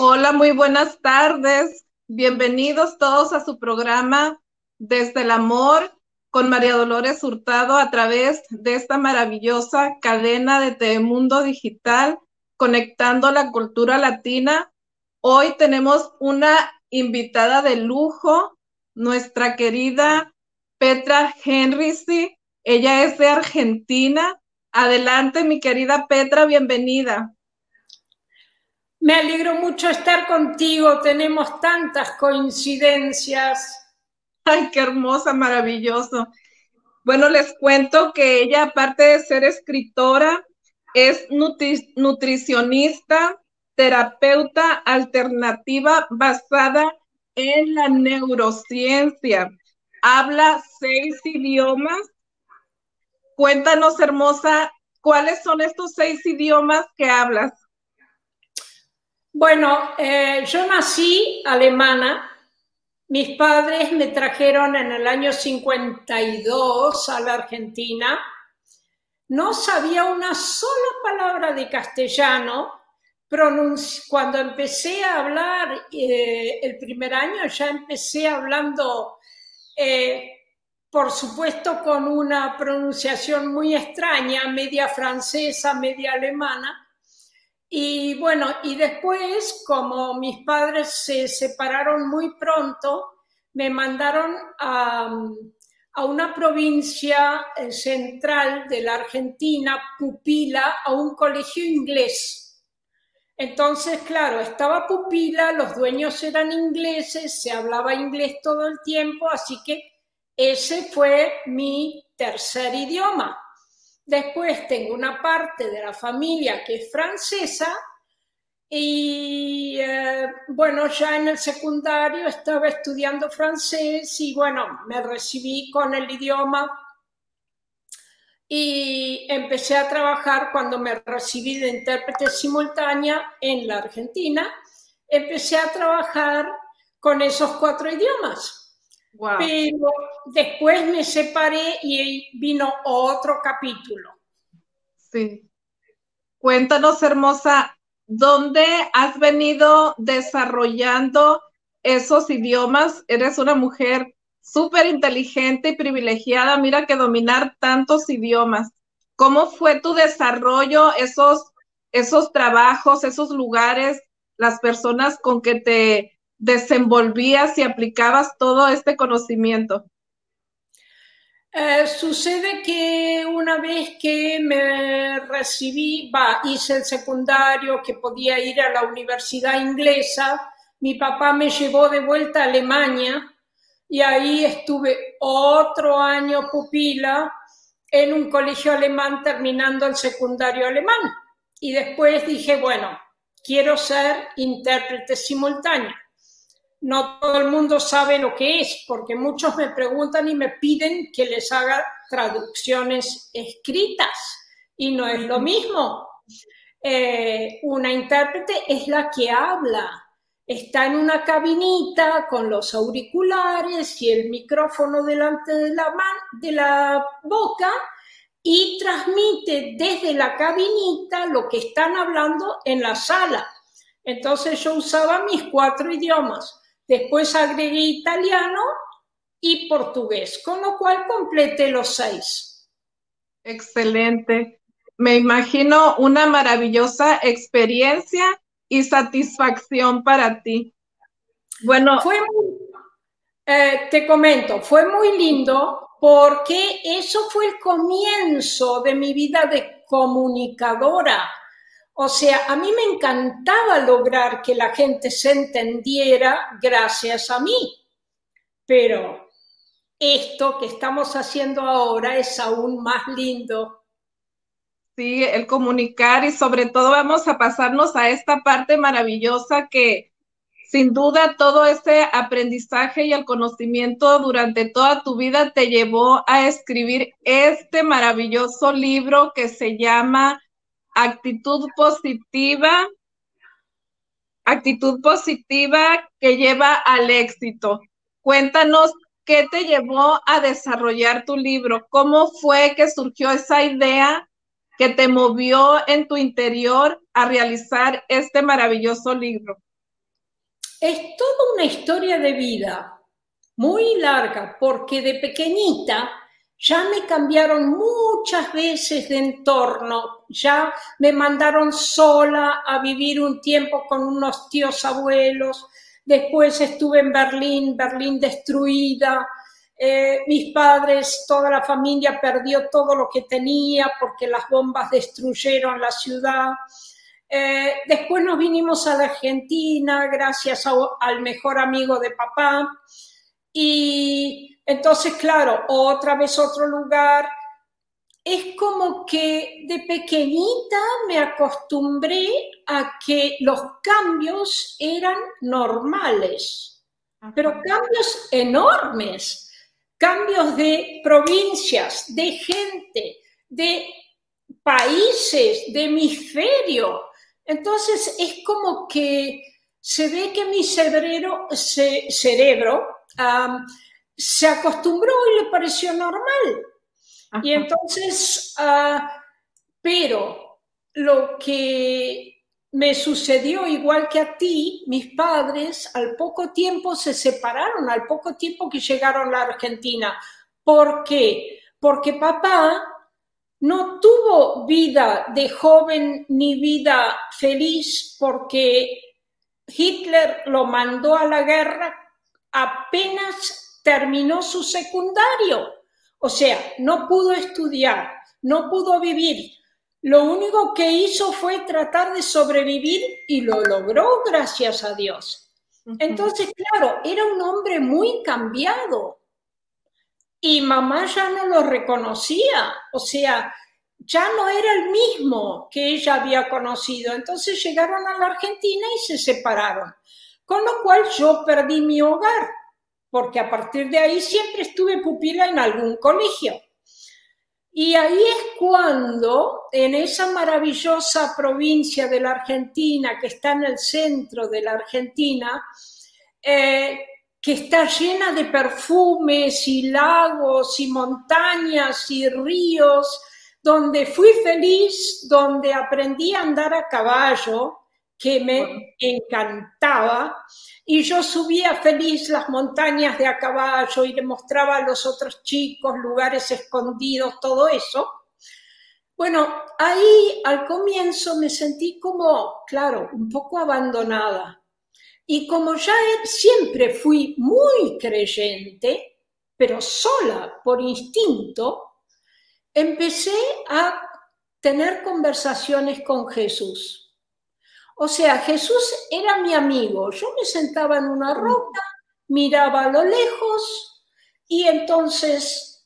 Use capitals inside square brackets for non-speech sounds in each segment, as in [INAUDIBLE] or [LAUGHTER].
Hola, muy buenas tardes. Bienvenidos todos a su programa Desde el Amor con María Dolores Hurtado a través de esta maravillosa cadena de Telemundo Digital, conectando la cultura latina. Hoy tenemos una invitada de lujo, nuestra querida Petra Henrici. Ella es de Argentina. Adelante, mi querida Petra, bienvenida. Me alegro mucho estar contigo, tenemos tantas coincidencias. Ay, qué hermosa, maravilloso. Bueno, les cuento que ella, aparte de ser escritora, es nutricionista, terapeuta alternativa basada en la neurociencia. Habla seis idiomas. Cuéntanos, hermosa, ¿cuáles son estos seis idiomas que hablas? Bueno, eh, yo nací alemana. Mis padres me trajeron en el año 52 a la Argentina. No sabía una sola palabra de castellano. Cuando empecé a hablar eh, el primer año, ya empecé hablando, eh, por supuesto, con una pronunciación muy extraña, media francesa, media alemana y bueno, y después, como mis padres se separaron muy pronto, me mandaron a, una provincia eh, central de la Argentina, Pupila, a un colegio inglés. Entonces, claro, estaba Pupila, los dueños eran ingleses, se hablaba inglés todo el tiempo, así que ese fue mi tercer idioma. Después tengo una parte de la familia que es francesa y eh, bueno, ya en el secundario estaba estudiando francés y bueno, me recibí con el idioma y empecé a trabajar cuando me recibí de intérprete simultánea en la Argentina. Empecé a trabajar con esos cuatro idiomas. Pero después me separé y vino otro capítulo. Sí. Cuéntanos, hermosa, ¿dónde has venido desarrollando esos idiomas? Eres una mujer súper inteligente y privilegiada. Mira que dominar tantos idiomas. ¿Cómo fue tu desarrollo, esos, esos trabajos, esos lugares, las personas con que te desenvolvías y aplicabas todo este conocimiento? Eh, sucede que una vez que me recibí, hice el secundario, que podía ir a la universidad inglesa, mi papá me llevó de vuelta a Alemania y ahí estuve otro año pupila en un colegio alemán terminando el secundario alemán. Y después dije, bueno, quiero ser intérprete simultáneo no todo el mundo sabe lo que es, porque muchos me preguntan y me piden que les haga traducciones escritas y no es lo mismo. Eh, una intérprete es la que habla, está en una cabinita con los auriculares y el micrófono delante de la, de la boca y transmite desde la cabinita lo que están hablando en la sala. Entonces yo usaba mis cuatro idiomas Después agregué italiano y portugués, con lo cual complete los seis. Excelente. Me imagino una maravillosa experiencia y satisfacción para ti. Bueno, fue eh, te comento, fue muy lindo porque eso fue el comienzo de mi vida de comunicadora. O sea, a mí me encantaba lograr que la gente se entendiera gracias a mí, pero esto que estamos haciendo ahora es aún más lindo. Sí, el comunicar y sobre todo vamos a pasarnos a esta parte maravillosa que sin duda todo ese aprendizaje y el conocimiento durante toda tu vida te llevó a escribir este maravilloso libro que se llama actitud positiva, actitud positiva que lleva al éxito. Cuéntanos qué te llevó a desarrollar tu libro, cómo fue que surgió esa idea que te movió en tu interior a realizar este maravilloso libro. es toda una historia de vida, muy larga, porque de pequeñita ya me cambiaron muchas veces de entorno, ya me mandaron sola a vivir un tiempo con unos tíos abuelos, después estuve en Berlín, Berlín destruida, eh, mis padres, toda la familia perdió todo lo que tenía porque las bombas destruyeron la ciudad. Eh, después nos vinimos a la Argentina gracias al mejor amigo de papá. Y entonces, claro, otra vez otro lugar. Es como que de pequeñita me acostumbré a que los cambios eran normales, pero cambios enormes cambios de provincias, de gente, de países, de hemisferio. Entonces es como que se ve que mi cerebro, cerebro se acostumbró y le pareció normal. Y entonces, ah, pero lo que me sucedió igual que a ti, mis padres al poco tiempo se separaron, al poco tiempo que llegaron a la Argentina. ¿Por qué? Porque papá no tuvo vida de joven ni vida feliz porque Hitler lo mandó a la guerra apenas terminó su secundario. O sea, no pudo estudiar, no pudo vivir, lo único que hizo fue tratar de sobrevivir y lo logró, gracias a Dios. Entonces, claro, era un hombre muy cambiado. Y mamá ya no lo reconocía, o sea, ya no era el mismo que ella había conocido. Entonces llegaron a la Argentina y se separaron. Con lo cual yo perdí mi hogar, porque a partir de ahí siempre estuve pupila en algún colegio. Y ahí es cuando, en esa maravillosa provincia de la Argentina, que está en el centro de la Argentina, eh, que está llena de perfumes y lagos y montañas y ríos, donde fui feliz, donde aprendí a andar a caballo, que me encantaba, y yo subía feliz las montañas de a caballo y le mostraba a los otros chicos lugares escondidos, todo eso. Bueno, ahí al comienzo me sentí como, claro, un poco abandonada. Y como ya siempre fui muy creyente, pero sola por instinto, empecé a tener conversaciones con Jesús o sea, Jesús era mi amigo. Yo me sentaba en una roca, miraba a lo lejos y entonces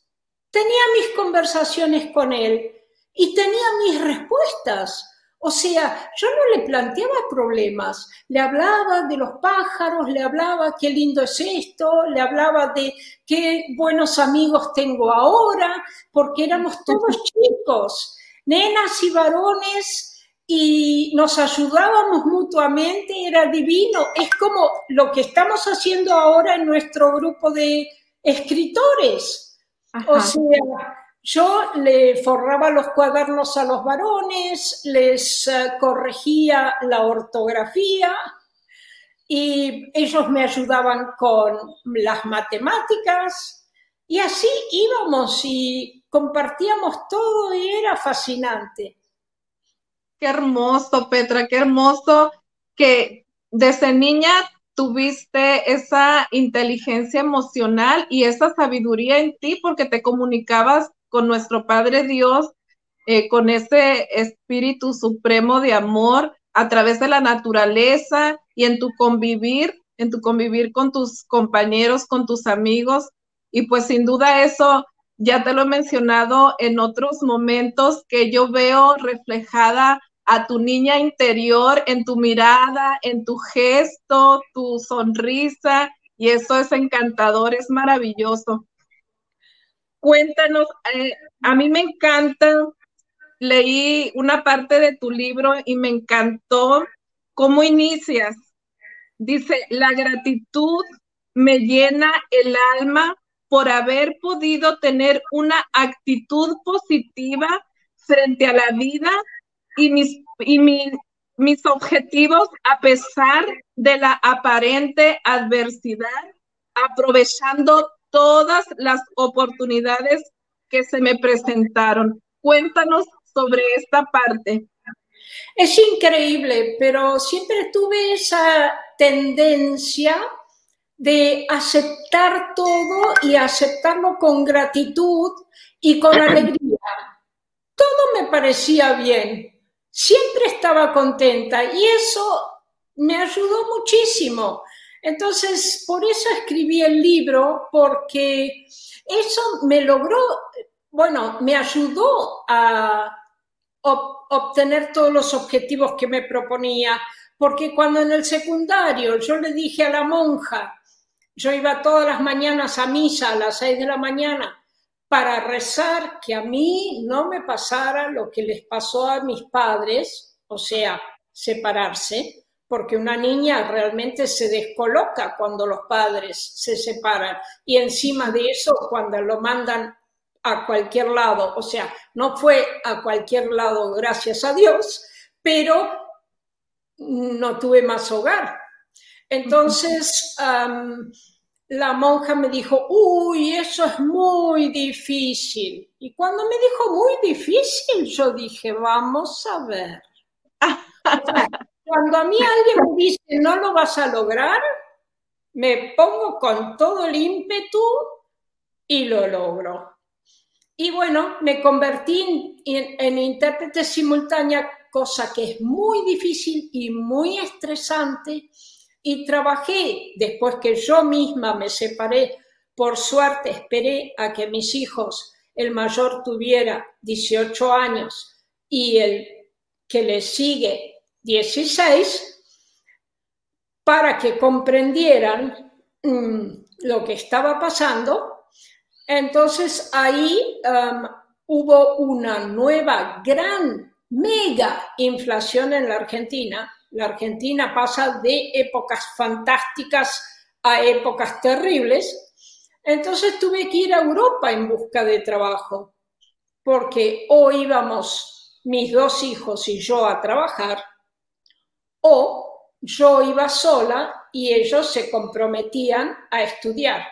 tenía mis conversaciones con él y tenía mis respuestas. O sea, yo no le planteaba problemas, le hablaba de los pájaros, le hablaba qué lindo es esto, le hablaba de qué buenos amigos tengo ahora, porque éramos todos chicos, nenas y varones y nos ayudábamos mutuamente, era divino. Es como lo que estamos haciendo ahora en nuestro grupo de escritores. O sea, yo le forraba los cuadernos a los varones, les eh, corregía la ortografía y ellos me ayudaban con las matemáticas y así íbamos y compartíamos todo y era fascinante. Qué hermoso, Petra, qué hermoso que desde niña tuviste esa inteligencia emocional y esa sabiduría en ti porque te comunicabas con nuestro Padre Dios, eh, con ese espíritu supremo de amor a través de la naturaleza y en tu convivir, en tu convivir con tus compañeros, con tus amigos. Y pues sin duda eso ya te lo he mencionado en otros momentos que yo veo reflejada a tu niña interior en tu mirada, en tu gesto, tu sonrisa, y eso es encantador, es maravilloso. Cuéntanos, eh, a mí me encanta, leí una parte de tu libro y me encantó cómo inicias. Dice, la gratitud me llena el alma por haber podido tener una actitud positiva frente a la vida y, mis, y mi, mis objetivos a pesar de la aparente adversidad, aprovechando todas las oportunidades que se me presentaron. Cuéntanos sobre esta parte. Es increíble, pero siempre tuve esa tendencia de aceptar todo y aceptarlo con gratitud y con alegría. Todo me parecía bien, siempre estaba contenta y eso me ayudó muchísimo. Entonces, por eso escribí el libro, porque eso me logró, bueno, me ayudó a obtener todos los objetivos que me proponía, porque cuando en el secundario yo le dije a la monja, yo iba todas las mañanas a misa a las seis de la mañana para rezar que a mí no me pasara lo que les pasó a mis padres, o sea, separarse, porque una niña realmente se descoloca cuando los padres se separan y encima de eso cuando lo mandan a cualquier lado, o sea, no fue a cualquier lado, gracias a Dios, pero no tuve más hogar. Entonces, la monja me dijo, uy, eso es muy difícil. Y cuando me dijo muy difícil, yo dije, vamos a ver. cuando a mí alguien me dice, no lo vas a lograr, me pongo con todo el ímpetu y lo logro. Y bueno, me convertí en, intérprete simultánea, cosa que es muy difícil y muy estresante. Y trabajé, después que yo misma me separé, por suerte esperé a que mis hijos, el mayor tuviera 18 años y el que le sigue 16, para que comprendieran mm, lo que estaba pasando entonces ahí um, hubo una nueva gran mega inflación en la Argentina. La Argentina pasa de épocas fantásticas a épocas terribles. Entonces tuve que ir a Europa en busca de trabajo, porque o íbamos mis dos hijos y yo a trabajar, o yo iba sola y ellos se comprometían a estudiar.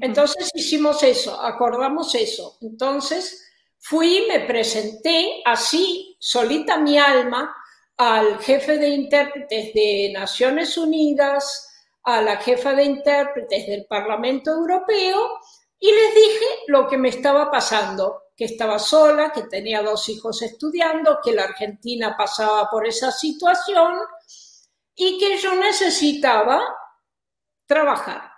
Entonces hicimos eso, acordamos eso. Entonces fui, me presenté así, solita mi alma, al jefe de intérpretes de Naciones Unidas, a la jefa de intérpretes del Parlamento Europeo y les dije lo que me estaba pasando, que estaba sola, que tenía dos hijos estudiando, que la Argentina pasaba por esa situación y que yo necesitaba trabajar.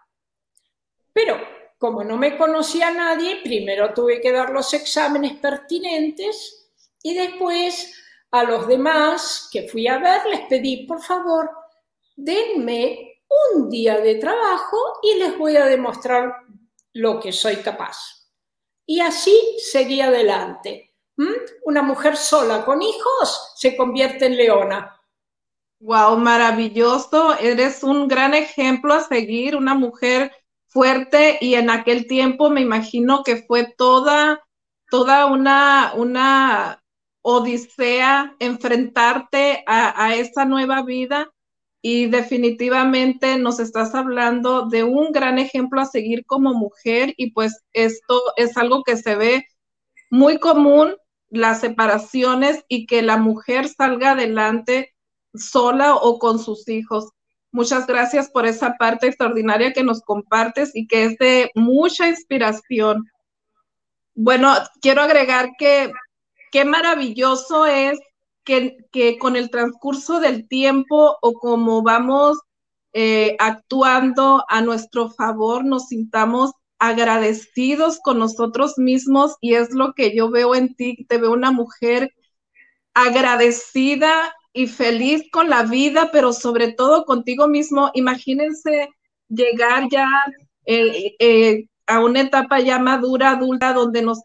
Pero como no me conocía nadie, primero tuve que dar los exámenes pertinentes y después a los demás que fui a ver les pedí, por favor, denme un día de trabajo y les voy a demostrar lo que soy capaz. Y así seguí adelante. Una mujer sola con hijos se convierte en leona. Wow, maravilloso. Eres un gran ejemplo a seguir, una mujer fuerte y en aquel tiempo me imagino que fue toda, toda una, una odisea enfrentarte a, a esa nueva vida y definitivamente nos estás hablando de un gran ejemplo a seguir como mujer y pues esto es algo que se ve muy común, las separaciones y que la mujer salga adelante sola o con sus hijos. Muchas gracias por esa parte extraordinaria que nos compartes y que es de mucha inspiración. Bueno, quiero agregar que qué maravilloso es que, con el transcurso del tiempo o como vamos eh, actuando a nuestro favor, nos sintamos agradecidos con nosotros mismos y es lo que yo veo en ti, te veo una mujer agradecida y feliz con la vida, pero sobre todo contigo mismo. Imagínense llegar ya eh, eh, a una etapa ya madura, adulta, donde nos,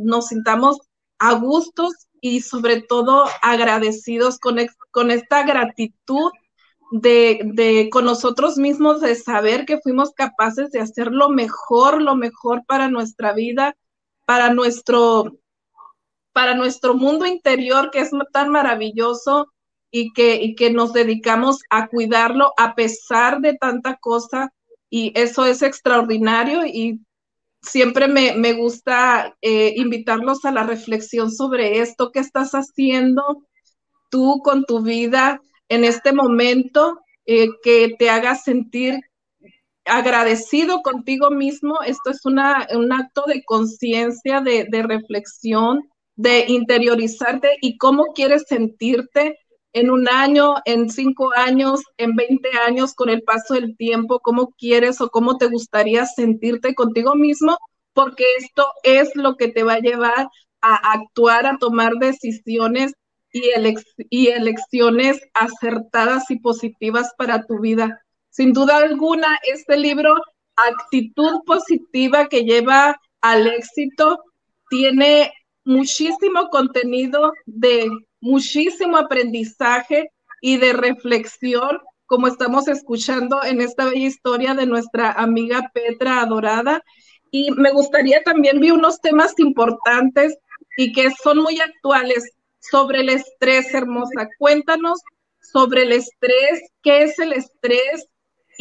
nos sintamos a gustos y sobre todo agradecidos con, con esta gratitud de, de, con nosotros mismos, de saber que fuimos capaces de hacer lo mejor, lo mejor para nuestra vida, para nuestro, para nuestro mundo interior que es tan maravilloso y que, y que nos dedicamos a cuidarlo a pesar de tanta cosa. Y eso es extraordinario y siempre me, me gusta eh, invitarlos a la reflexión sobre esto que estás haciendo tú con tu vida en este momento, eh, que te haga sentir agradecido contigo mismo. Esto es una, un acto de conciencia, de, de reflexión, de interiorizarte y cómo quieres sentirte en un año, en cinco años, en 20 años, con el paso del tiempo, cómo quieres o cómo te gustaría sentirte contigo mismo, porque esto es lo que te va a llevar a actuar, a tomar decisiones y, y elecciones acertadas y positivas para tu vida. Sin duda alguna, este libro, Actitud Positiva que lleva al éxito, tiene muchísimo contenido de muchísimo aprendizaje y de reflexión, como estamos escuchando en esta bella historia de nuestra amiga Petra Adorada. Y me gustaría también ver unos temas importantes y que son muy actuales sobre el estrés, hermosa. Cuéntanos sobre el estrés, qué es el estrés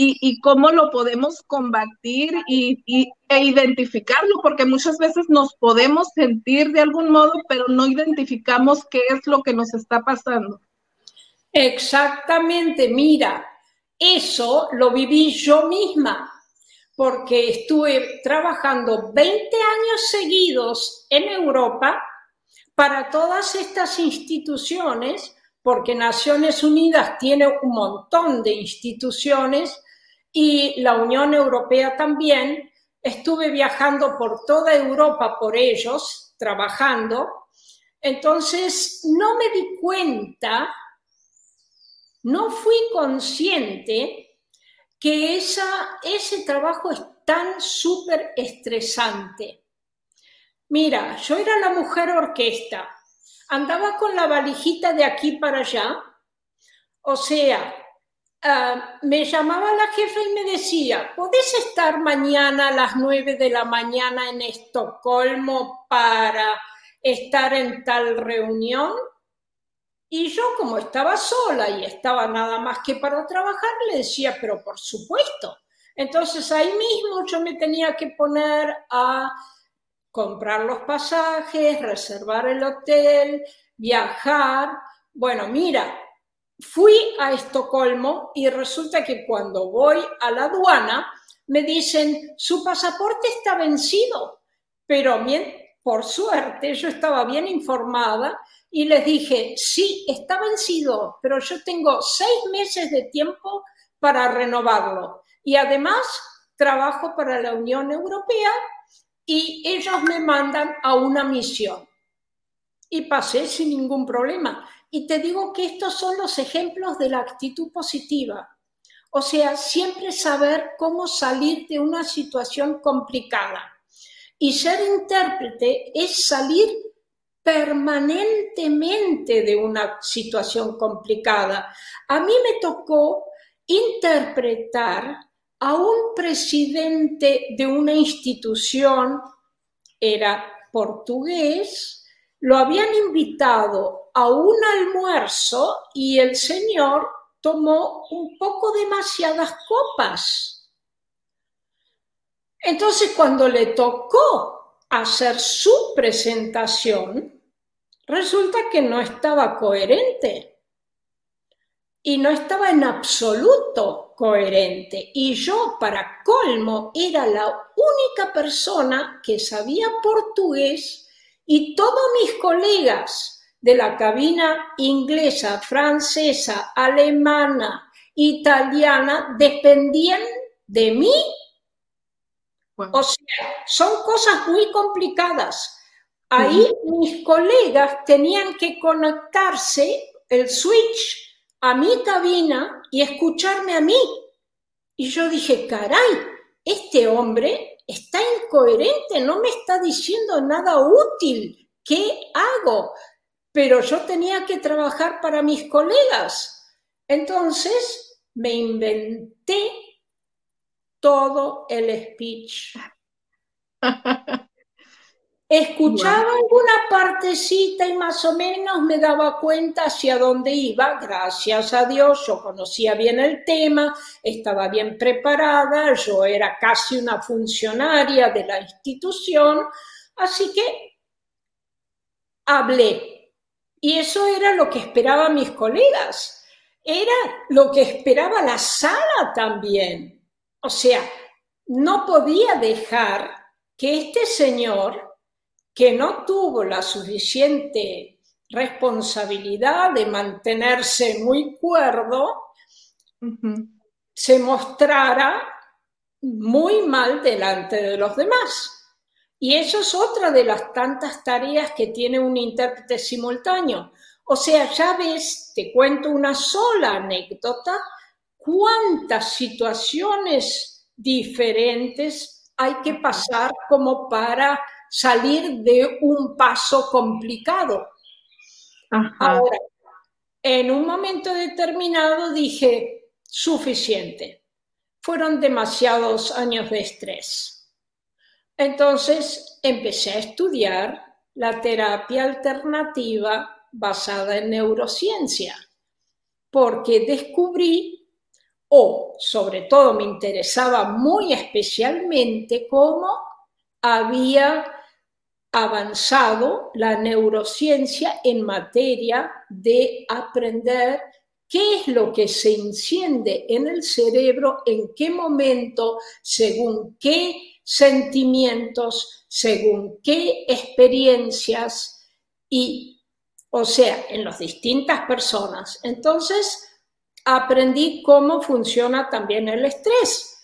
y, cómo lo podemos combatir y, e identificarlo, porque muchas veces nos podemos sentir de algún modo, pero no identificamos qué es lo que nos está pasando. Exactamente, mira, eso lo viví yo misma, porque estuve trabajando 20 años seguidos en Europa para todas estas instituciones, porque Naciones Unidas tiene un montón de instituciones y la Unión Europea también. Estuve viajando por toda Europa por ellos, trabajando. Entonces, no me di cuenta, no fui consciente que esa, ese trabajo es tan súper estresante. Mira, yo era la mujer orquesta, andaba con la valijita de aquí para allá, o sea, Ah, me llamaba la jefa y me decía, ¿podés estar mañana a las nueve de la mañana en Estocolmo para estar en tal reunión? Y yo como estaba sola y estaba nada más que para trabajar, le decía, pero por supuesto. Entonces ahí mismo yo me tenía que poner a comprar los pasajes, reservar el hotel, viajar. Bueno, mira, fui a Estocolmo y resulta que cuando voy a la aduana me dicen, su pasaporte está vencido, pero bien, por suerte yo estaba bien informada y les dije, sí, está vencido, pero yo tengo seis meses de tiempo para renovarlo. Y además trabajo para la Unión Europea y ellos me mandan a una misión. Y pasé sin ningún problema. Y te digo que estos son los ejemplos de la actitud positiva. O sea, siempre saber cómo salir de una situación complicada. Y ser intérprete es salir permanentemente de una situación complicada. A mí me tocó interpretar a un presidente de una institución, era portugués, lo habían invitado a un almuerzo y el señor tomó un poco demasiadas copas. Entonces cuando le tocó hacer su presentación, resulta que no estaba coherente y no estaba en absoluto coherente. Y yo, para colmo, era la única persona que sabía portugués y todos mis colegas de la cabina inglesa, francesa, alemana, italiana, dependían de mí. O sea, son cosas muy complicadas. Ahí mis colegas tenían que conectarse el switch a mi cabina y escucharme a mí. Y yo dije, caray, este hombre está incoherente, no me está diciendo nada útil. ¿Qué hago? Pero yo tenía que trabajar para mis colegas. Entonces me inventé todo el speech. [LAUGHS] Escuchaba alguna partecita y más o menos me daba cuenta hacia dónde iba. Gracias a Dios, yo conocía bien el tema, estaba bien preparada, yo era casi una funcionaria de la institución, así que hablé. Y eso era lo que esperaban mis colegas, era lo que esperaba la sala también. O sea, no podía dejar que este señor que no tuvo la suficiente responsabilidad de mantenerse muy cuerdo, se mostrara muy mal delante de los demás. Y eso es otra de las tantas tareas que tiene un intérprete simultáneo. O sea, ya ves, te cuento una sola anécdota, cuántas situaciones diferentes hay que pasar como para salir de un paso complicado. Ahora, en un momento determinado dije, suficiente. Fueron demasiados años de estrés. Entonces empecé a estudiar la terapia alternativa basada en neurociencia, porque descubrí, o sobre todo me interesaba muy especialmente, cómo había avanzado la neurociencia en materia de aprender qué es lo que se enciende en el cerebro, en qué momento, según qué sentimientos, según qué experiencias y, o sea, en las distintas personas. Entonces, aprendí cómo funciona también el estrés.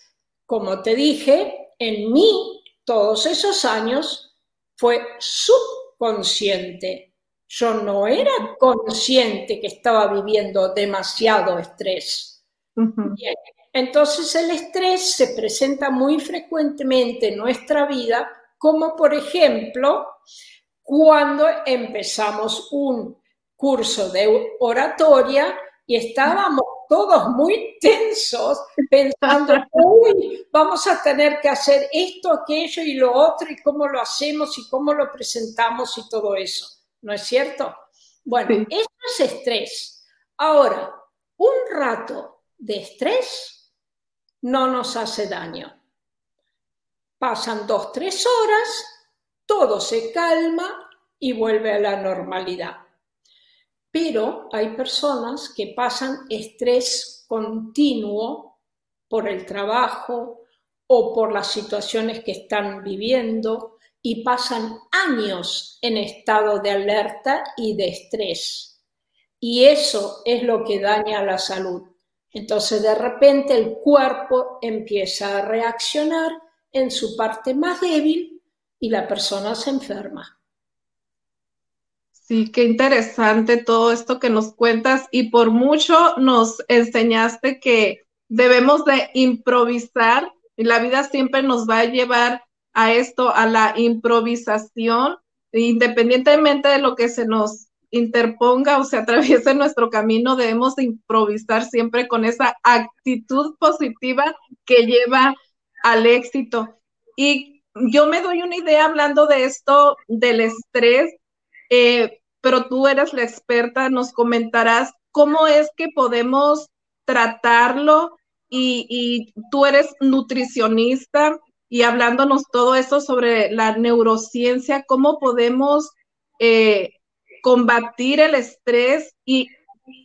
Como te dije, en mí, todos esos años fue subconsciente. Yo no era consciente que estaba viviendo demasiado estrés. Entonces el estrés se presenta muy frecuentemente en nuestra vida, como por ejemplo cuando empezamos un curso de oratoria y estábamos todos muy tensos, pensando, uy, vamos a tener que hacer esto, aquello y lo otro, y cómo lo hacemos y cómo lo presentamos y todo eso. ¿No es cierto? Bueno, eso es estrés. Ahora, un rato de estrés no nos hace daño. Pasan dos, tres horas, todo se calma y vuelve a la normalidad. Pero hay personas que pasan estrés continuo por el trabajo o por las situaciones que están viviendo y pasan años en estado de alerta y de estrés. Y eso es lo que daña la salud. Entonces de repente el cuerpo empieza a reaccionar en su parte más débil y la persona se enferma. Sí, qué interesante todo esto que nos cuentas y por mucho nos enseñaste que debemos de improvisar y la vida siempre nos va a llevar a esto, a la improvisación, independientemente de lo que se nos interponga o se atraviese [LAUGHS] nuestro camino, debemos de improvisar siempre con esa actitud positiva que lleva al éxito. Y yo me doy una idea hablando de esto del estrés eh, pero tú eres la experta, nos comentarás cómo es que podemos tratarlo y, tú eres nutricionista y hablándonos todo eso sobre la neurociencia, cómo podemos eh, combatir el estrés y,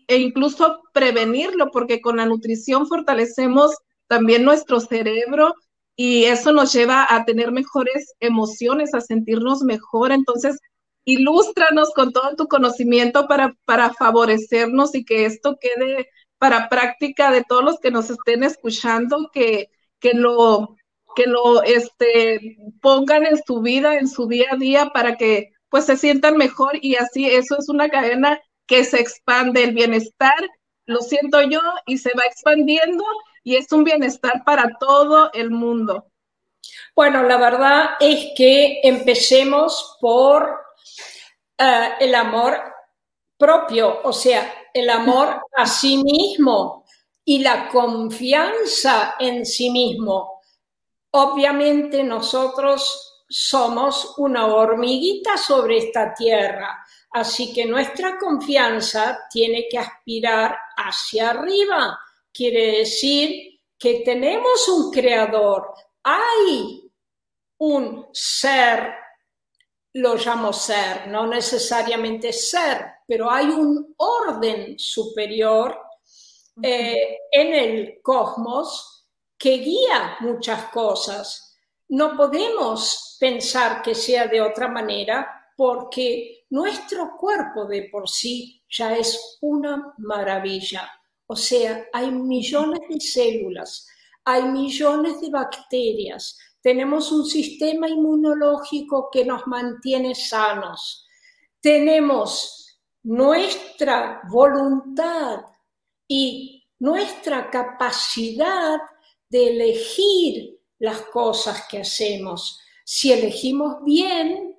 e incluso prevenirlo, porque con la nutrición fortalecemos también nuestro cerebro y eso nos lleva a tener mejores emociones, a sentirnos mejor. Entonces, ilústranos con todo tu conocimiento para, para favorecernos y que esto quede para práctica de todos los que nos estén escuchando, que, que lo, que lo este, pongan en su vida, en su día a día, para que pues se sientan mejor y así eso es una cadena que se expande el bienestar, lo siento yo, y se va expandiendo y es un bienestar para todo el mundo. Bueno, la verdad es que empecemos por eh, el amor propio, o sea, el amor a sí mismo y la confianza en sí mismo. Obviamente nosotros somos una hormiguita sobre esta tierra, así que nuestra confianza tiene que aspirar hacia arriba. Quiere decir que tenemos un creador, hay un ser, lo llamo ser, no necesariamente ser, pero hay un orden superior eh, en el cosmos que guía muchas cosas. No podemos pensar que sea de otra manera porque nuestro cuerpo de por sí ya es una maravilla. O sea, hay millones de células, hay millones de bacterias, tenemos un sistema inmunológico que nos mantiene sanos, tenemos nuestra voluntad y nuestra capacidad de elegir las cosas que hacemos. Si elegimos bien,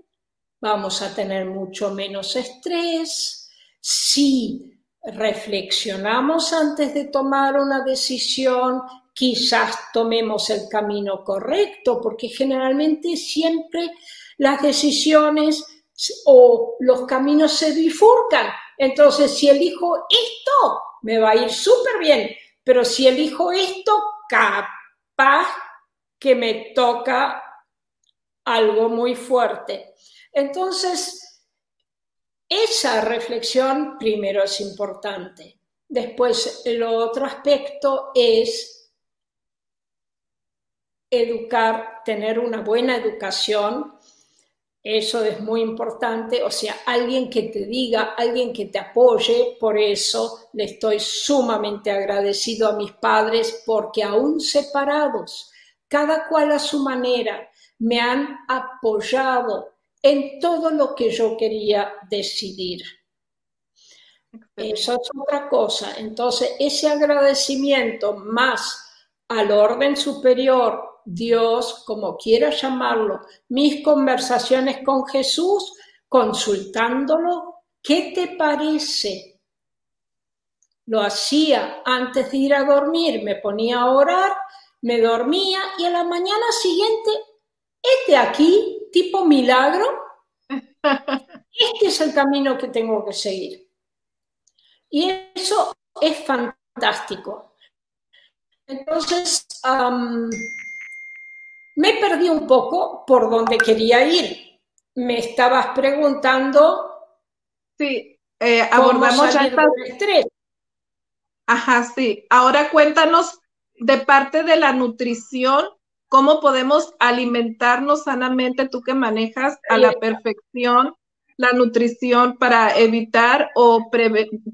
vamos a tener mucho menos estrés. Si reflexionamos antes de tomar una decisión, quizás tomemos el camino correcto, porque generalmente siempre las decisiones o los caminos se bifurcan. Entonces, si elijo esto, me va a ir súper bien, pero si elijo esto, capaz que me toca algo muy fuerte. Entonces, esa reflexión primero es importante. Después, el otro aspecto es educar, tener una buena educación eso es muy importante, o sea, alguien que te diga, alguien que te apoye, por eso le estoy sumamente agradecido a mis padres porque aún separados, cada cual a su manera, me han apoyado en todo lo que yo quería decidir. Eso es otra cosa. Entonces, ese agradecimiento más al orden superior Dios, como quiera llamarlo, mis conversaciones con Jesús, consultándolo, ¿qué te parece? Lo hacía antes de ir a dormir, me ponía a orar, me dormía y a la mañana siguiente, este aquí, tipo milagro, este es el camino que tengo que seguir. Y eso es fantástico. Entonces, me perdí un poco por dónde quería ir. Me estabas preguntando. Sí, eh, abordamos ya estrés. Ajá, sí. Ahora cuéntanos de parte de la nutrición, cómo podemos alimentarnos sanamente, tú que manejas a la perfección la nutrición para evitar o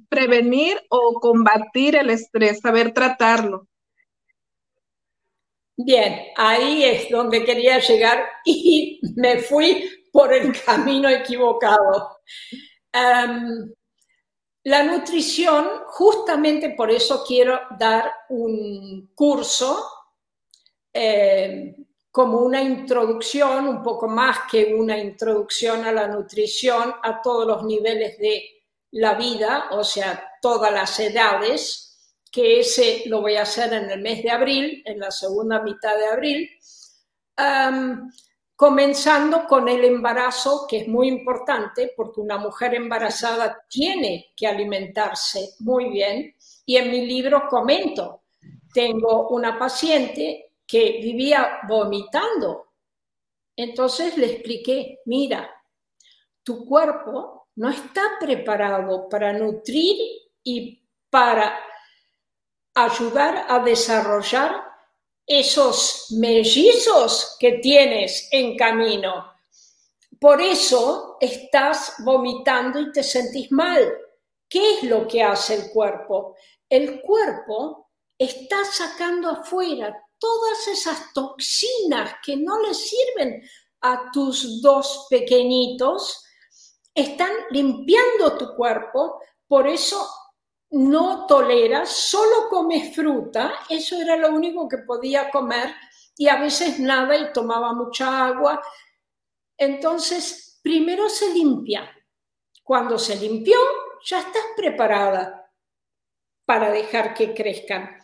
prevenir o combatir el estrés, saber tratarlo. Bien, ahí es donde quería llegar y [LAUGHS] me fui por el camino equivocado. Em, la nutrición, justamente por eso quiero dar un curso em, como una introducción, un poco más que una introducción a la nutrición a todos los niveles de la vida, o sea, todas las edades, que ese lo voy a hacer en el mes de abril, en la segunda mitad de abril, comenzando con el embarazo, que es muy importante porque una mujer embarazada tiene que alimentarse muy bien. Y en mi libro comento, tengo una paciente que vivía vomitando. Entonces le expliqué, mira, tu cuerpo no está preparado para nutrir y para ayudar a desarrollar esos mellizos que tienes en camino. Por eso estás vomitando y te sentís mal. ¿Qué es lo que hace el cuerpo? El cuerpo está sacando afuera todas esas toxinas que no le sirven a tus dos pequeñitos, están limpiando tu cuerpo, por eso no tolera, solo come fruta, eso era lo único que podía comer y a veces nada y tomaba mucha agua. Entonces, primero se limpia. Cuando se limpió, ya estás preparada para dejar que crezcan.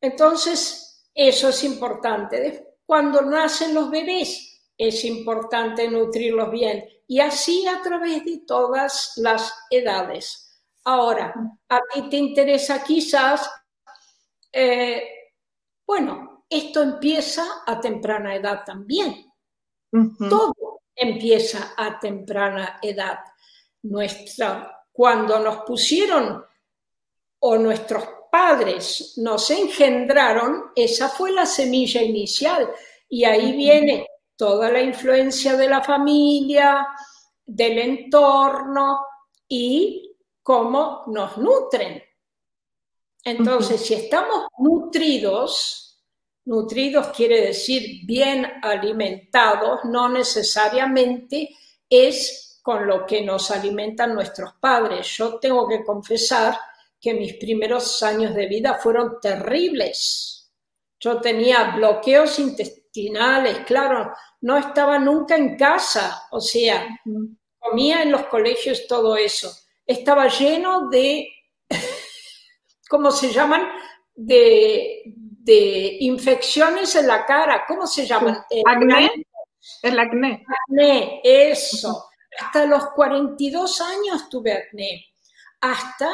Entonces, eso es importante. Cuando nacen los bebés, es importante nutrirlos bien. Y así a través de todas las edades. Ahora, a ti te interesa quizás, eh, bueno, esto empieza a temprana edad también. Todo empieza a temprana edad. Nuestra, cuando nos pusieron o nuestros padres nos engendraron, esa fue la semilla inicial. Y ahí viene toda la influencia de la familia, del entorno y cómo nos nutren. Entonces, si estamos nutridos, nutridos quiere decir bien alimentados, no necesariamente es con lo que nos alimentan nuestros padres. Yo tengo que confesar que mis primeros años de vida fueron terribles. Yo tenía bloqueos intestinales, claro, no estaba nunca en casa, o sea, comía en los colegios todo eso. Estaba lleno de, [LAUGHS] ¿cómo se llaman? De, infecciones en la cara, ¿cómo se llaman? Acné. El acné. Acné, eso. Hasta los 42 años tuve acné, hasta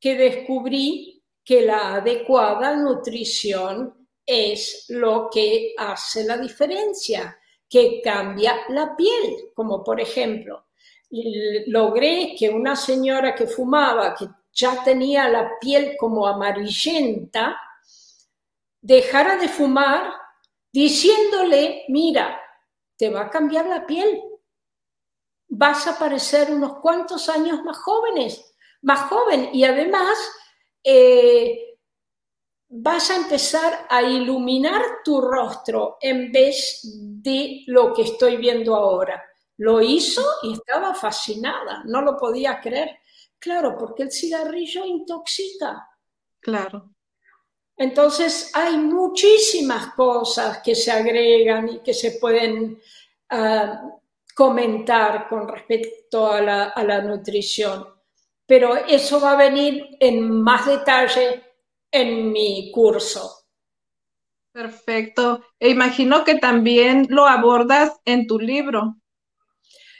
que descubrí que la adecuada nutrición es lo que hace la diferencia que cambia la piel, como por ejemplo, logré que una señora que fumaba, que ya tenía la piel como amarillenta, dejara de fumar diciéndole, mira, te va a cambiar la piel, vas a parecer unos cuantos años más jóvenes, más joven y además eh, vas a empezar a iluminar tu rostro en vez de lo que estoy viendo ahora. Lo hizo y estaba fascinada, no lo podía creer. Claro, porque el cigarrillo intoxica. Claro. Entonces hay muchísimas cosas que se agregan y que se pueden ah, comentar con respecto a la, a la nutrición. Pero eso va a venir en más detalle en mi curso. Perfecto. E imagino que también lo abordas en tu libro.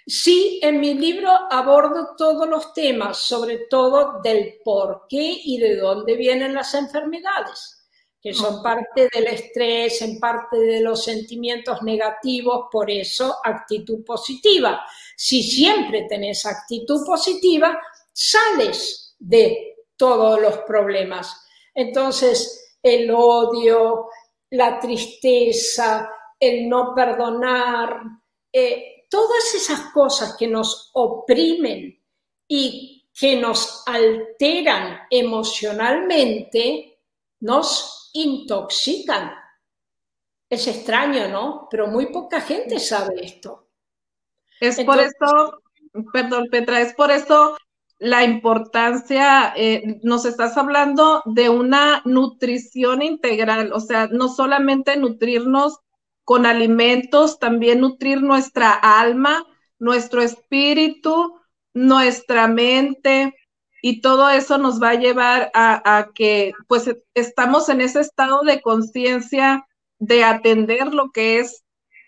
Sí, en mi libro abordo todos los temas, sobre todo del por qué y de dónde vienen las enfermedades, que son parte del estrés, en parte de los sentimientos negativos, por eso actitud positiva. Si siempre tenés actitud positiva, sales de todos los problemas. Entonces, el odio, la tristeza, el no perdonar, eh, todas esas cosas que nos oprimen y que nos alteran emocionalmente, nos intoxican. Es extraño, ¿no? Pero muy poca gente sabe esto. Es por eso, perdón Petra, es por eso la importancia, eh, nos estás hablando de una nutrición integral, o sea, no solamente nutrirnos con alimentos, también nutrir nuestra alma, nuestro espíritu, nuestra mente, y todo eso nos va a llevar a, que pues estamos en ese estado de conciencia de atender lo que es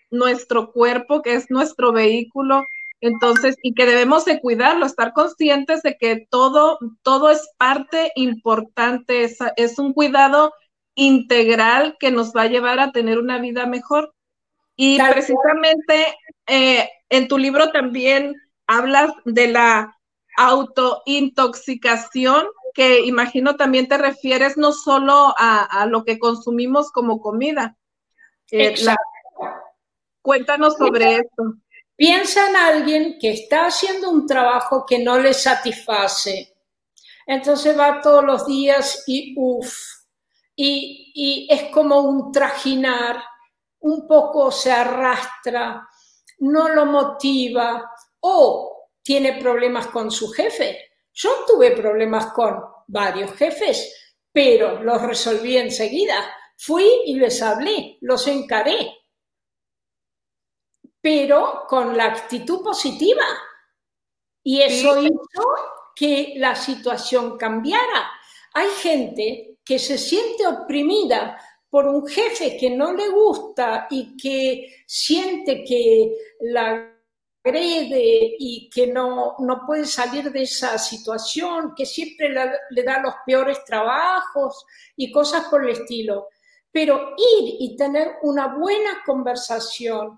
nuestro cuerpo, que es nuestro vehículo, entonces, y que debemos de cuidarlo, estar conscientes de que todo, todo es parte importante, es un cuidado integral que nos va a llevar a tener una vida mejor. Y precisamente eh, en tu libro también hablas de la autointoxicación, que imagino también te refieres no solo a, lo que consumimos como comida. Eh, cuéntanos sobre esto. Piensa en alguien que está haciendo un trabajo que no le satisface. Entonces va todos los días y uff, y, y es como un trajinar, un poco se arrastra, no lo motiva o tiene problemas con su jefe. Yo tuve problemas con varios jefes, pero los resolví enseguida. Fui y les hablé, los encaré pero con la actitud positiva. Y eso hizo que la situación cambiara. Hay gente que se siente oprimida por un jefe que no le gusta y que siente que la agrede y que no, no puede salir de esa situación, que siempre le da los peores trabajos y cosas por el estilo. Pero ir y tener una buena conversación,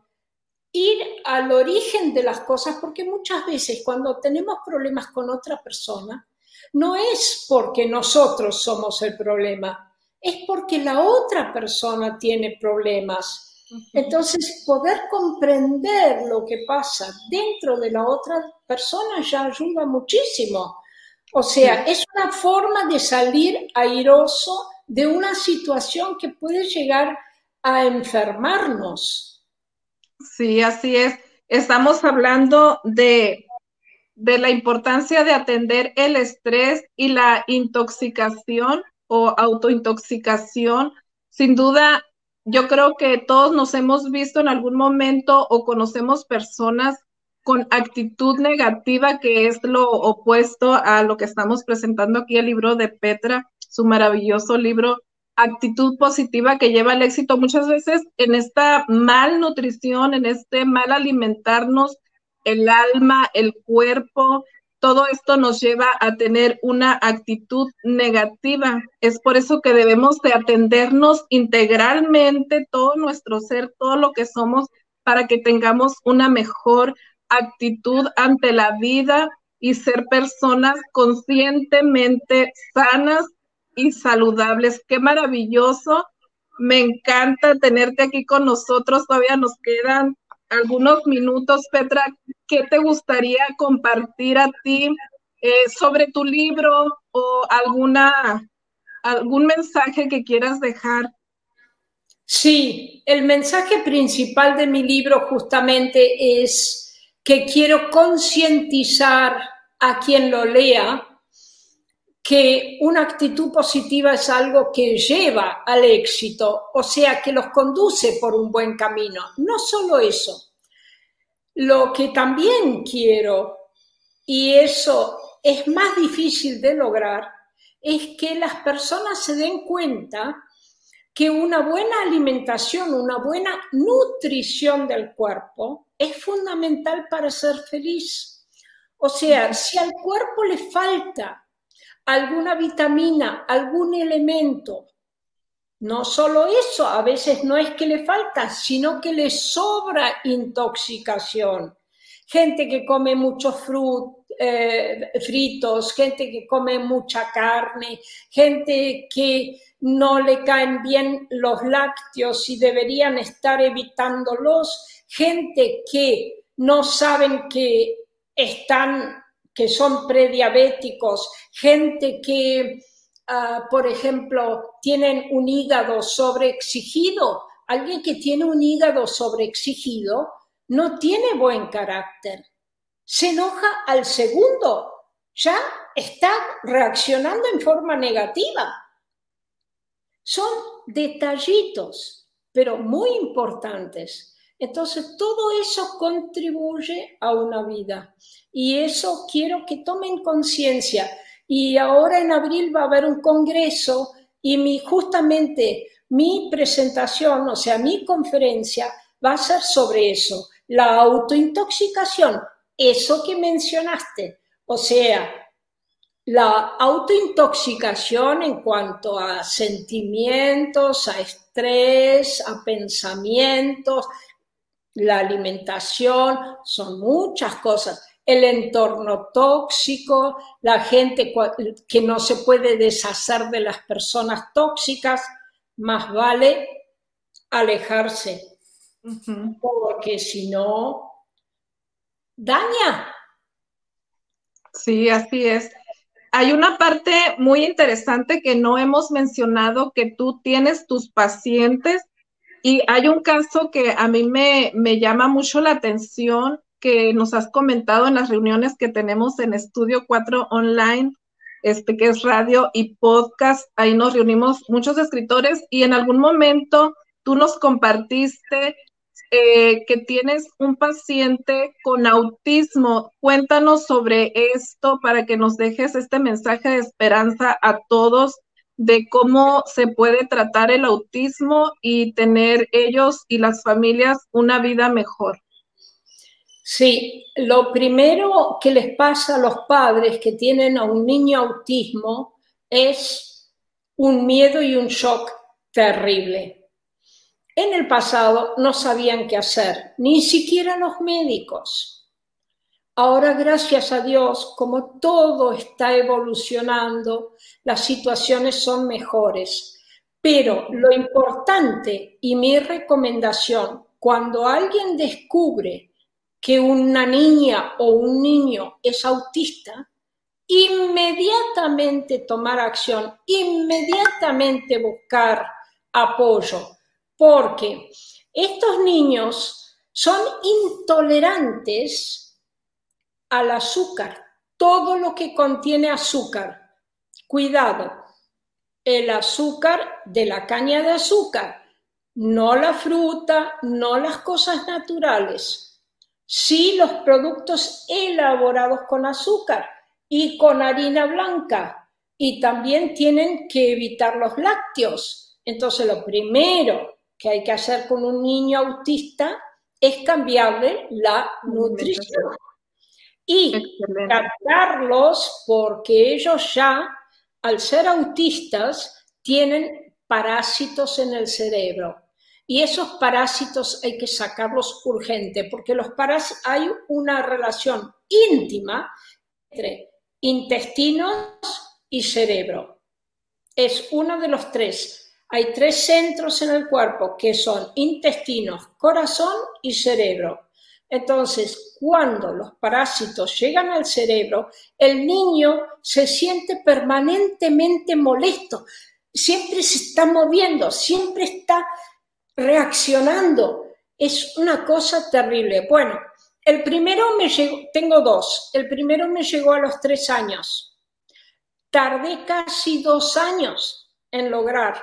ir al origen de las cosas, porque muchas veces cuando tenemos problemas con otra persona, no es porque nosotros somos el problema, es porque la otra persona tiene problemas entonces, poder comprender lo que pasa dentro de la otra persona ya ayuda muchísimo. O sea, es una forma de salir airoso de una situación que puede llegar a enfermarnos. Sí, así es. Estamos hablando de, de la importancia de atender el estrés y la intoxicación o autointoxicación. Sin duda, yo creo que todos nos hemos visto en algún momento o conocemos personas con actitud negativa, que es lo opuesto a lo que estamos presentando aquí, el libro de Petra, su maravilloso libro, actitud positiva que lleva al éxito. Muchas veces en esta malnutrición, en este mal alimentarnos, el alma, el cuerpo, todo esto nos lleva a tener una actitud negativa. Es por eso que debemos de atendernos integralmente todo nuestro ser, todo lo que somos, para que tengamos una mejor actitud ante la vida y ser personas conscientemente sanas y saludables. Qué maravilloso. Me encanta tenerte aquí con nosotros. Todavía nos quedan algunos minutos, Petra, ¿qué te gustaría compartir a ti eh, sobre tu libro o alguna, algún mensaje que quieras dejar? Sí, el mensaje principal de mi libro justamente es que quiero concientizar a quien lo lea que una actitud positiva es algo que lleva al éxito, o sea, que los conduce por un buen camino. No solo eso, lo que también quiero, y eso es más difícil de lograr, es que las personas se den cuenta que una buena alimentación, una buena nutrición del cuerpo es fundamental para ser feliz. O sea, si al cuerpo le falta alguna vitamina, algún elemento. No solo eso, a veces no es que le falta, sino que le sobra intoxicación. Gente que come muchos eh, fritos, gente que come mucha carne, gente que no le caen bien los lácteos y deberían estar evitándolos, gente que no saben que están que son prediabéticos, gente que, ah, por ejemplo, tienen un hígado sobreexigido. Alguien que tiene un hígado sobreexigido no tiene buen carácter. Se enoja al segundo, ya está reaccionando en forma negativa. Son detallitos, pero muy importantes. Entonces, todo eso contribuye a una vida. Y eso quiero que tomen conciencia. Y ahora en abril va a haber un congreso y mi, justamente mi presentación, o sea, mi conferencia va a ser sobre eso, la autointoxicación, eso que mencionaste, o sea, la autointoxicación en cuanto a sentimientos, a estrés, a pensamientos, la alimentación, son muchas cosas. El entorno tóxico, la gente que no se puede deshacer de las personas tóxicas, más vale alejarse, porque si no, daña. Sí, así es. Hay una parte muy interesante que no hemos mencionado, que tú tienes tus pacientes y hay un caso que a mí me, llama mucho la atención, que nos has comentado en las reuniones que tenemos en Estudio 4 Online, este que es radio y podcast. Ahí nos reunimos muchos escritores y en algún momento tú nos compartiste eh, que tienes un paciente con autismo. Cuéntanos sobre esto para que nos dejes este mensaje de esperanza a todos de cómo se puede tratar el autismo y tener ellos y las familias una vida mejor. Sí, lo primero que les pasa a los padres que tienen a un niño autismo es un miedo y un shock terrible. En el pasado no sabían qué hacer, ni siquiera los médicos. Ahora, gracias a Dios, como todo está evolucionando, las situaciones son mejores. Pero lo importante y mi recomendación, cuando alguien descubre que una niña o un niño es autista, inmediatamente tomar acción, inmediatamente buscar apoyo, porque estos niños son intolerantes al azúcar, todo lo que contiene azúcar. Cuidado, el azúcar de la caña de azúcar, no la fruta, no las cosas naturales, sí los productos elaborados con azúcar y con harina blanca. Y también tienen que evitar los lácteos. Entonces, lo primero que hay que hacer con un niño autista es cambiarle la nutrición y tratarlos porque ellos ya, al ser autistas, tienen parásitos en el cerebro. Y esos parásitos hay que sacarlos urgente, porque los parásitos, hay una relación íntima entre intestinos y cerebro. Es uno de los tres. Hay tres centros en el cuerpo que son intestinos, corazón y cerebro. Entonces, cuando los parásitos llegan al cerebro, el niño se siente permanentemente molesto, siempre se está moviendo, siempre está reaccionando. Es una cosa terrible. Bueno, el primero me llegó, tengo dos, el primero me llegó a los tres años. Tardé casi dos años en lograr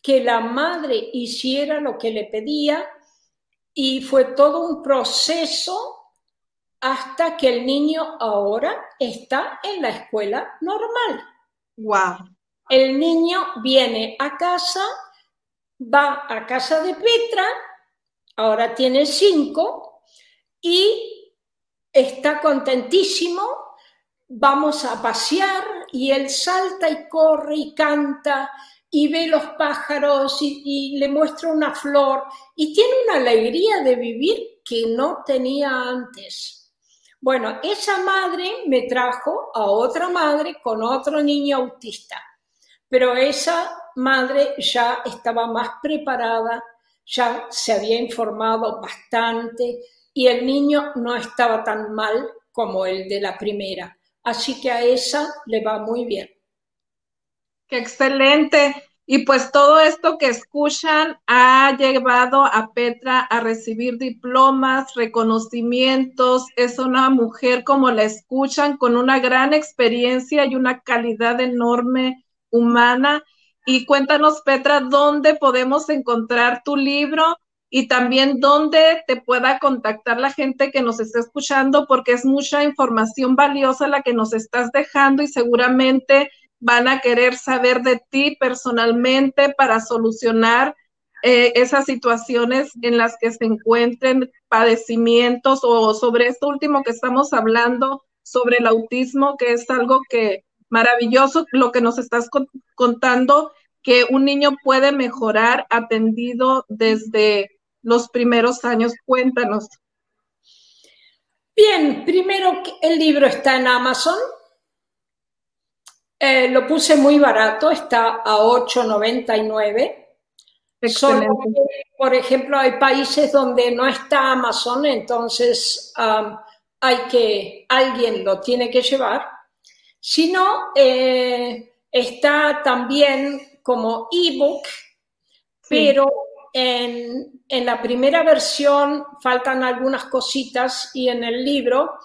que la madre hiciera lo que le pedía y fue todo un proceso hasta que el niño ahora está en la escuela normal. Wow. El niño viene a casa, va a casa de Petra, ahora tiene cinco y está contentísimo. Vamos a pasear y él salta y corre y canta y ve los pájaros y, le muestra una flor y tiene una alegría de vivir que no tenía antes. Bueno, esa madre me trajo a otra madre con otro niño autista, pero esa madre ya estaba más preparada, ya se había informado bastante y el niño no estaba tan mal como el de la primera. Así que a esa le va muy bien. Qué excelente. Y pues todo esto que escuchan ha llevado a Petra a recibir diplomas, reconocimientos. Es una mujer como la escuchan con una gran experiencia y una calidad enorme humana. Y cuéntanos, Petra, dónde podemos encontrar tu libro y también dónde te pueda contactar la gente que nos está escuchando, porque es mucha información valiosa la que nos estás dejando y seguramente van a querer saber de ti personalmente para solucionar eh, esas situaciones en las que se encuentren padecimientos o sobre esto último que estamos hablando, sobre el autismo, que es algo que maravilloso lo que nos estás contando, que un niño puede mejorar atendido desde los primeros años. Cuéntanos. Bien, primero el libro está en Amazon, eh, lo puse muy barato, está a 8,99. Solo por ejemplo, hay países donde no está Amazon, entonces hay que, alguien lo tiene que llevar. Si no, eh, está también como ebook, pero en, en, la primera versión faltan algunas cositas y en el libro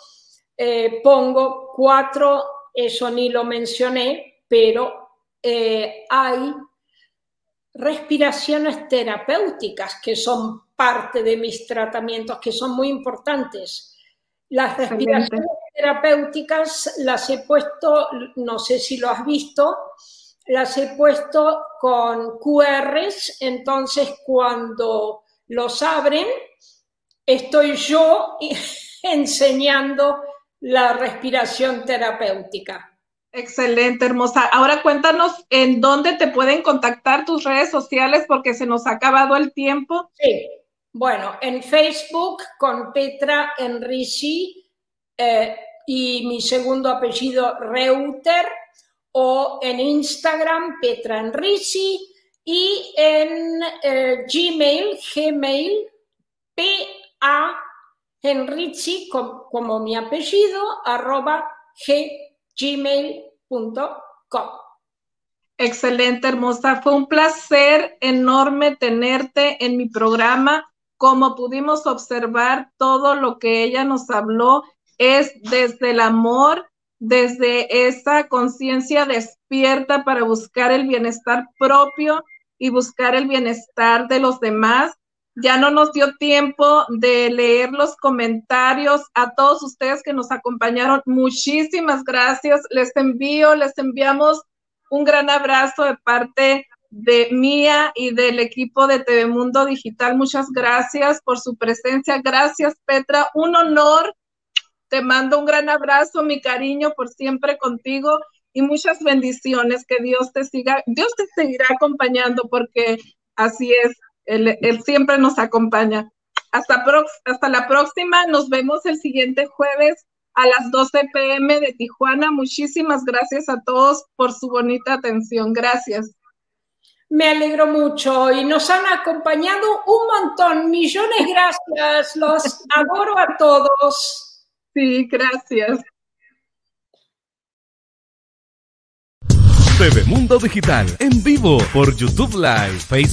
eh, pongo cuatro eso ni lo mencioné, pero eh, hay respiraciones terapéuticas que son parte de mis tratamientos, que son muy importantes. Las respiraciones terapéuticas las he puesto, no sé si lo has visto, las he puesto con QRs, entonces cuando los abren, estoy yo [LAUGHS] enseñando la respiración terapéutica. Excelente, hermosa. Ahora cuéntanos en dónde te pueden contactar tus redes sociales porque se nos ha acabado el tiempo. Sí, bueno, en Facebook con Petra Enrici eh, y mi segundo apellido Reuter o en Instagram Petra Enrici y en eh, Gmail, Gmail, P-A Enrici como, mi apellido, arroba gmail.com. Excelente, hermosa. Fue un placer enorme tenerte en mi programa. Como pudimos observar, todo lo que ella nos habló es desde el amor, desde esa conciencia despierta para buscar el bienestar propio y buscar el bienestar de los demás. Ya no nos dio tiempo de leer los comentarios a todos ustedes que nos acompañaron. Muchísimas gracias. Les envío, les enviamos un gran abrazo de parte de Mía y del equipo de TV Mundo Digital. Muchas gracias por su presencia. Gracias, Petra. Un honor. Te mando un gran abrazo, mi cariño por siempre contigo y muchas bendiciones. Que Dios te siga, Dios te seguirá acompañando porque así es. Él, siempre nos acompaña. Hasta, hasta la próxima. Nos vemos el siguiente jueves a las 12 pm de Tijuana. Muchísimas gracias a todos por su bonita atención. Gracias. Me alegro mucho y nos han acompañado un montón. Millones gracias. Los [LAUGHS] adoro a todos. Sí, gracias. TV Mundo Digital en vivo por YouTube Live, Facebook.